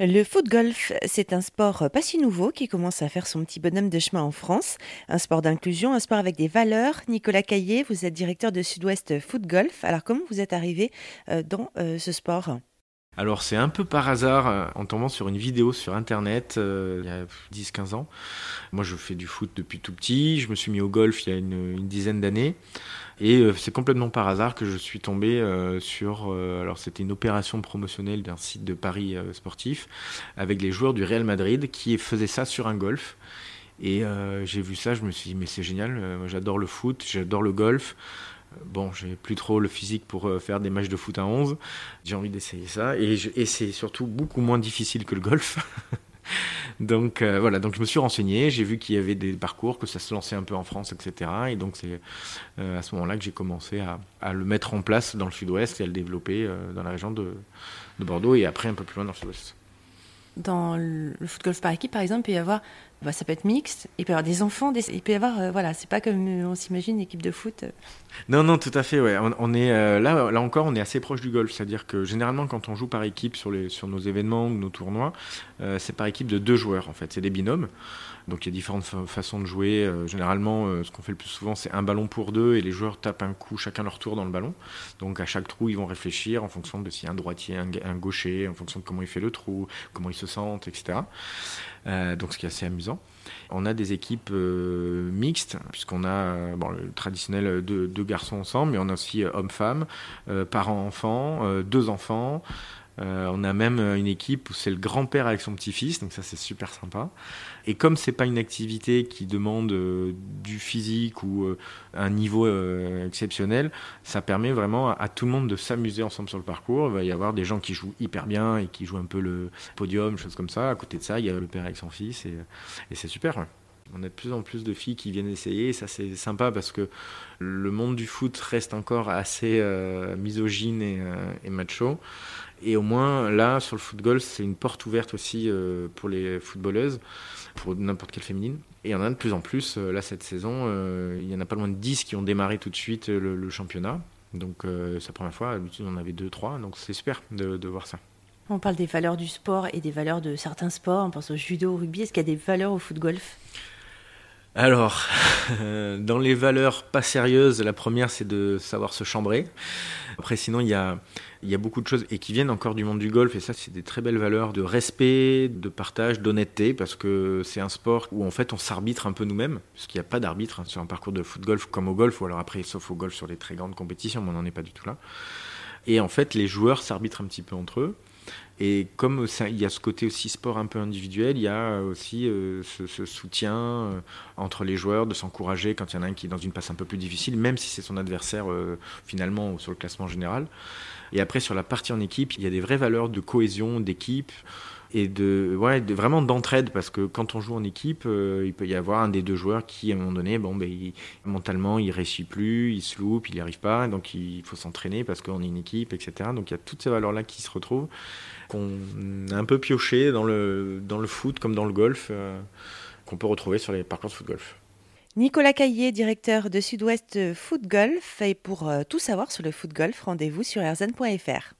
Le foot golf, c'est un sport pas si nouveau qui commence à faire son petit bonhomme de chemin en France. Un sport d'inclusion, un sport avec des valeurs. Nicolas Caillé, vous êtes directeur de Sud-Ouest Foot Golf. Alors comment vous êtes arrivé euh, dans euh, ce sport? Alors c'est un peu par hasard euh, en tombant sur une vidéo sur internet il y a 10-15 ans. Moi je fais du foot depuis tout petit, je me suis mis au golf il y a une, dizaine d'années et euh, c'est complètement par hasard que je suis tombé euh, sur. Euh, alors, c'était une opération promotionnelle d'un site de Paris sportif avec les joueurs du Real Madrid qui faisaient ça sur un golf. Et j'ai vu ça, je me suis dit, mais c'est génial, j'adore le foot, j'adore le golf. Bon, j'ai plus trop le physique pour faire des matchs de foot à 11. J'ai envie d'essayer ça. Et, c'est surtout beaucoup moins difficile que le golf. donc euh, voilà, donc je me suis renseigné, j'ai vu qu'il y avait des parcours, que ça se lançait un peu en France, etc. Et donc c'est euh, à ce moment-là que j'ai commencé à, le mettre en place dans le sud-ouest et à le développer euh, dans la région de, de Bordeaux et après un peu plus loin dans le sud-ouest dans le foot golf par équipe, par exemple, il y avoir, bah, ça peut être mixte, il peut y avoir des enfants, il peut y avoir, euh, voilà, c'est pas comme on s'imagine une équipe de foot. Non, non, tout à fait, ouais. On, est euh, là, là encore, on est assez proche du golf, c'est-à-dire que généralement, quand on joue par équipe sur les, sur nos événements ou nos tournois, euh, c'est par équipe de deux joueurs, en fait, c'est des binômes. Donc il y a différentes façons de jouer. généralement, ce qu'on fait le plus souvent, c'est un ballon pour deux et les joueurs tapent un coup chacun leur tour dans le ballon. Donc à chaque trou, ils vont réfléchir en fonction de a un droitier, un, gaucher, en fonction de comment il fait le trou, comment il se sentent, etc. Euh, donc ce qui est assez amusant. On a des équipes euh, mixtes, puisqu'on a euh, le traditionnel deux, deux, garçons ensemble, mais on a aussi hommes-femmes, parents-enfants, deux enfants. Euh, on a même une équipe où c'est le grand-père avec son petit-fils, donc ça c'est super sympa. Et comme c'est pas une activité qui demande euh, du physique ou euh, un niveau exceptionnel, ça permet vraiment à, tout le monde de s'amuser ensemble sur le parcours. Il va y avoir des gens qui jouent hyper bien et qui jouent un peu le podium, choses comme ça. À côté de ça, il y a le père avec son fils et, c'est super. On a de plus en plus de filles qui viennent essayer, ça c'est sympa parce que le monde du foot reste encore assez misogyne et, et macho. Et au moins, là, sur le foot golf, c'est une porte ouverte aussi euh, pour les footballeuses, pour n'importe quelle féminine. Et il y en a de plus en plus. Euh, là, cette saison, euh, il y en a pas loin de 10 qui ont démarré tout de suite le, championnat. Donc, c'est la première fois. D'habitude, on en avait 2-3. Donc, c'est super de, de, voir ça. On parle des valeurs du sport et des valeurs de certains sports. On pense au judo, au rugby. Est-ce qu'il y a des valeurs au foot golf? Alors, dans les valeurs pas sérieuses, la première c'est de savoir se chambrer. Après, sinon, il y a, beaucoup de choses et qui viennent encore du monde du golf et ça, c'est des très belles valeurs de respect, de partage, d'honnêteté parce que c'est un sport où en fait on s'arbitre un peu nous-mêmes parce qu'il n'y a pas d'arbitre hein, sur un parcours de foot golf comme au golf ou alors après, sauf au golf sur les très grandes compétitions, mais on n'en est pas du tout là. Et en fait, les joueurs s'arbitrent un petit peu entre eux. Et comme il y a ce côté aussi sport un peu individuel, il y a aussi euh, ce, soutien euh, entre les joueurs, de s'encourager quand il y en a un qui est dans une passe un peu plus difficile, même si c'est son adversaire euh, finalement sur le classement général. Et après, sur la partie en équipe, il y a des vraies valeurs de cohésion, d'équipe et de, ouais, vraiment d'entraide parce que quand on joue en équipe, il peut y avoir un des deux joueurs qui, à un moment donné, bon, ben, mentalement, il réussit plus, il se loupe, il n'y arrive pas, donc il faut s'entraîner parce qu'on est une équipe, etc. Donc il y a toutes ces valeurs-là qui se retrouvent qu'on a un peu pioché dans le, dans le foot comme dans le golf, euh, qu'on peut retrouver sur les parcours de foot golf. Nicolas Caillé, directeur de Sud-Ouest Foot Golf. Et pour euh, tout savoir sur le foot golf, rendez-vous sur erzan.fr.